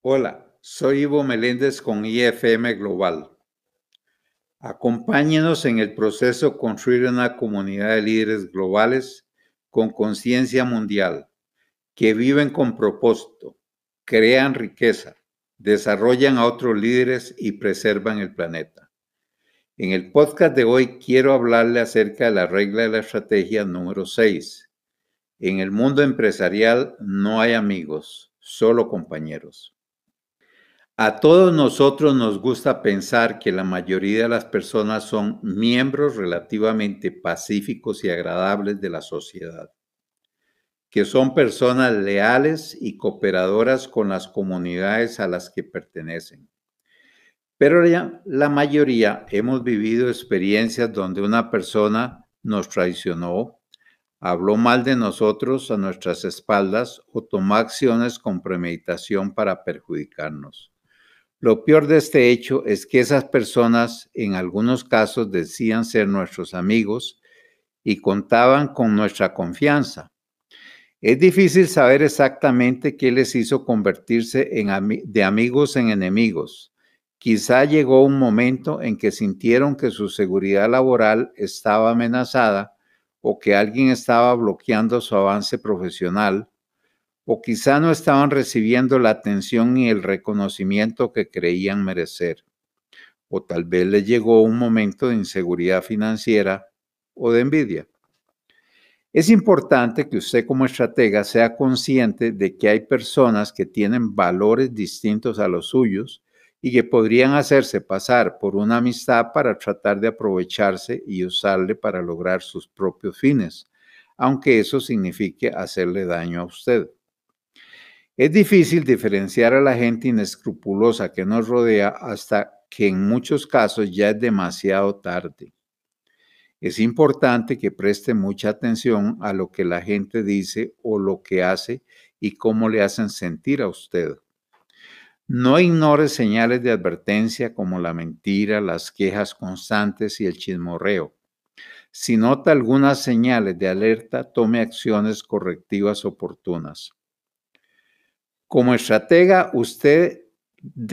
Hola, soy Ivo Meléndez con IFM Global. Acompáñenos en el proceso de construir una comunidad de líderes globales con conciencia mundial, que viven con propósito, crean riqueza, desarrollan a otros líderes y preservan el planeta. En el podcast de hoy quiero hablarle acerca de la regla de la estrategia número 6. En el mundo empresarial no hay amigos, solo compañeros. A todos nosotros nos gusta pensar que la mayoría de las personas son miembros relativamente pacíficos y agradables de la sociedad, que son personas leales y cooperadoras con las comunidades a las que pertenecen. Pero ya la mayoría hemos vivido experiencias donde una persona nos traicionó, habló mal de nosotros a nuestras espaldas o tomó acciones con premeditación para perjudicarnos. Lo peor de este hecho es que esas personas en algunos casos decían ser nuestros amigos y contaban con nuestra confianza. Es difícil saber exactamente qué les hizo convertirse de amigos en enemigos. Quizá llegó un momento en que sintieron que su seguridad laboral estaba amenazada o que alguien estaba bloqueando su avance profesional o quizá no estaban recibiendo la atención y el reconocimiento que creían merecer, o tal vez les llegó un momento de inseguridad financiera o de envidia. Es importante que usted como estratega sea consciente de que hay personas que tienen valores distintos a los suyos y que podrían hacerse pasar por una amistad para tratar de aprovecharse y usarle para lograr sus propios fines, aunque eso signifique hacerle daño a usted. Es difícil diferenciar a la gente inescrupulosa que nos rodea hasta que en muchos casos ya es demasiado tarde. Es importante que preste mucha atención a lo que la gente dice o lo que hace y cómo le hacen sentir a usted. No ignore señales de advertencia como la mentira, las quejas constantes y el chismorreo. Si nota algunas señales de alerta, tome acciones correctivas oportunas. Como estratega, usted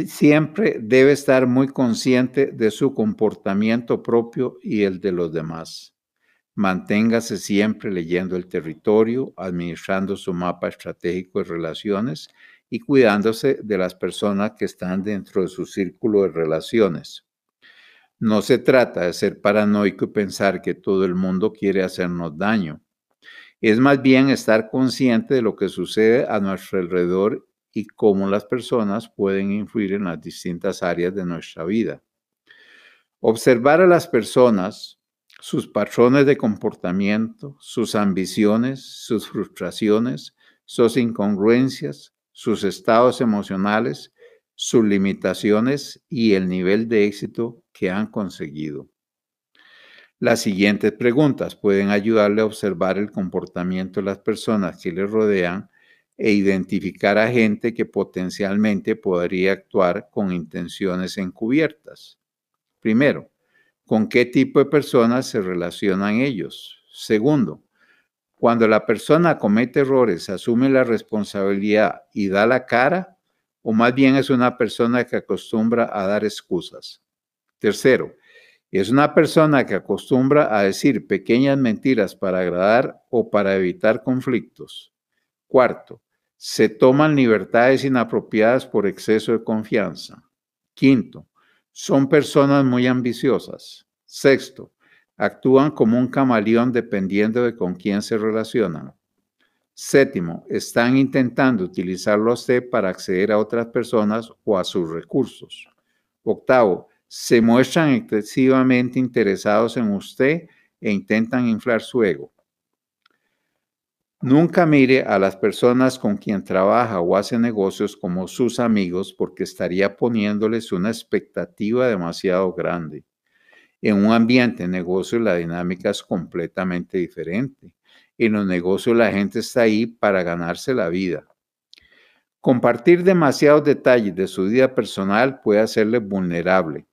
siempre debe estar muy consciente de su comportamiento propio y el de los demás. Manténgase siempre leyendo el territorio, administrando su mapa estratégico de relaciones y cuidándose de las personas que están dentro de su círculo de relaciones. No se trata de ser paranoico y pensar que todo el mundo quiere hacernos daño. Es más bien estar consciente de lo que sucede a nuestro alrededor y cómo las personas pueden influir en las distintas áreas de nuestra vida. Observar a las personas, sus patrones de comportamiento, sus ambiciones, sus frustraciones, sus incongruencias, sus estados emocionales, sus limitaciones y el nivel de éxito que han conseguido. Las siguientes preguntas pueden ayudarle a observar el comportamiento de las personas que le rodean e identificar a gente que potencialmente podría actuar con intenciones encubiertas. Primero, ¿con qué tipo de personas se relacionan ellos? Segundo, cuando la persona comete errores, asume la responsabilidad y da la cara, o más bien es una persona que acostumbra a dar excusas. Tercero, es una persona que acostumbra a decir pequeñas mentiras para agradar o para evitar conflictos. Cuarto, se toman libertades inapropiadas por exceso de confianza. Quinto, son personas muy ambiciosas. Sexto, actúan como un camaleón dependiendo de con quién se relacionan. Séptimo, están intentando utilizarlo a usted para acceder a otras personas o a sus recursos. Octavo, se muestran excesivamente interesados en usted e intentan inflar su ego. Nunca mire a las personas con quien trabaja o hace negocios como sus amigos porque estaría poniéndoles una expectativa demasiado grande. En un ambiente de negocio la dinámica es completamente diferente. En los negocios la gente está ahí para ganarse la vida. Compartir demasiados detalles de su vida personal puede hacerle vulnerable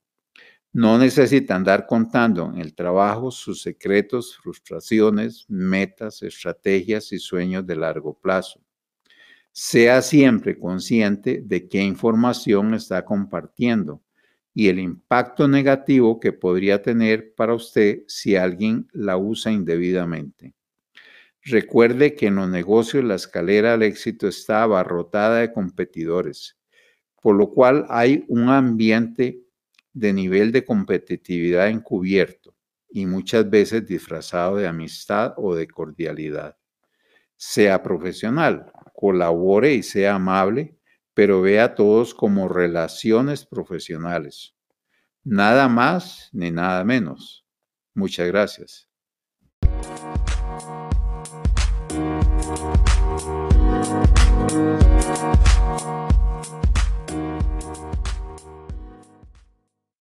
no necesita andar contando en el trabajo sus secretos, frustraciones, metas, estrategias y sueños de largo plazo. Sea siempre consciente de qué información está compartiendo y el impacto negativo que podría tener para usted si alguien la usa indebidamente. Recuerde que en los negocios la escalera al éxito está abarrotada de competidores, por lo cual hay un ambiente de nivel de competitividad encubierto y muchas veces disfrazado de amistad o de cordialidad. Sea profesional, colabore y sea amable, pero vea a todos como relaciones profesionales. Nada más ni nada menos. Muchas gracias.